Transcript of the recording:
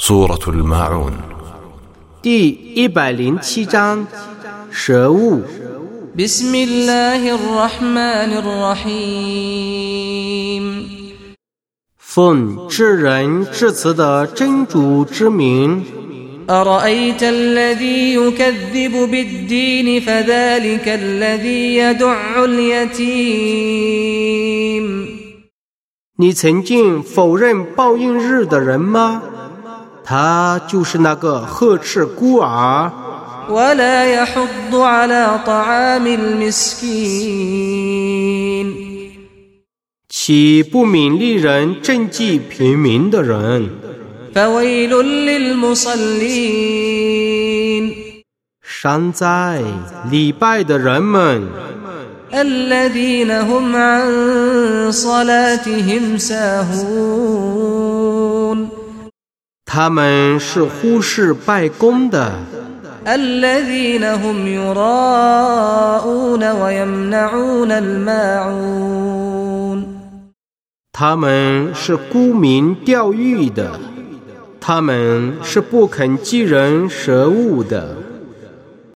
سورة الماعون 第一百零七章蛇物。 بسم الله الرحمن الرحيم 奉至仁至慈的真主之名， أرأيت الذي يكذب بالدين فذلك الذي يدع اليتيم 你曾经否认报应日的人吗？ 他就是那个呵斥孤儿。起不明利人政绩平民的人？山灾礼拜的人们。他们是忽视拜功的。他们是沽名钓誉的。他们是不肯寄人舍物的。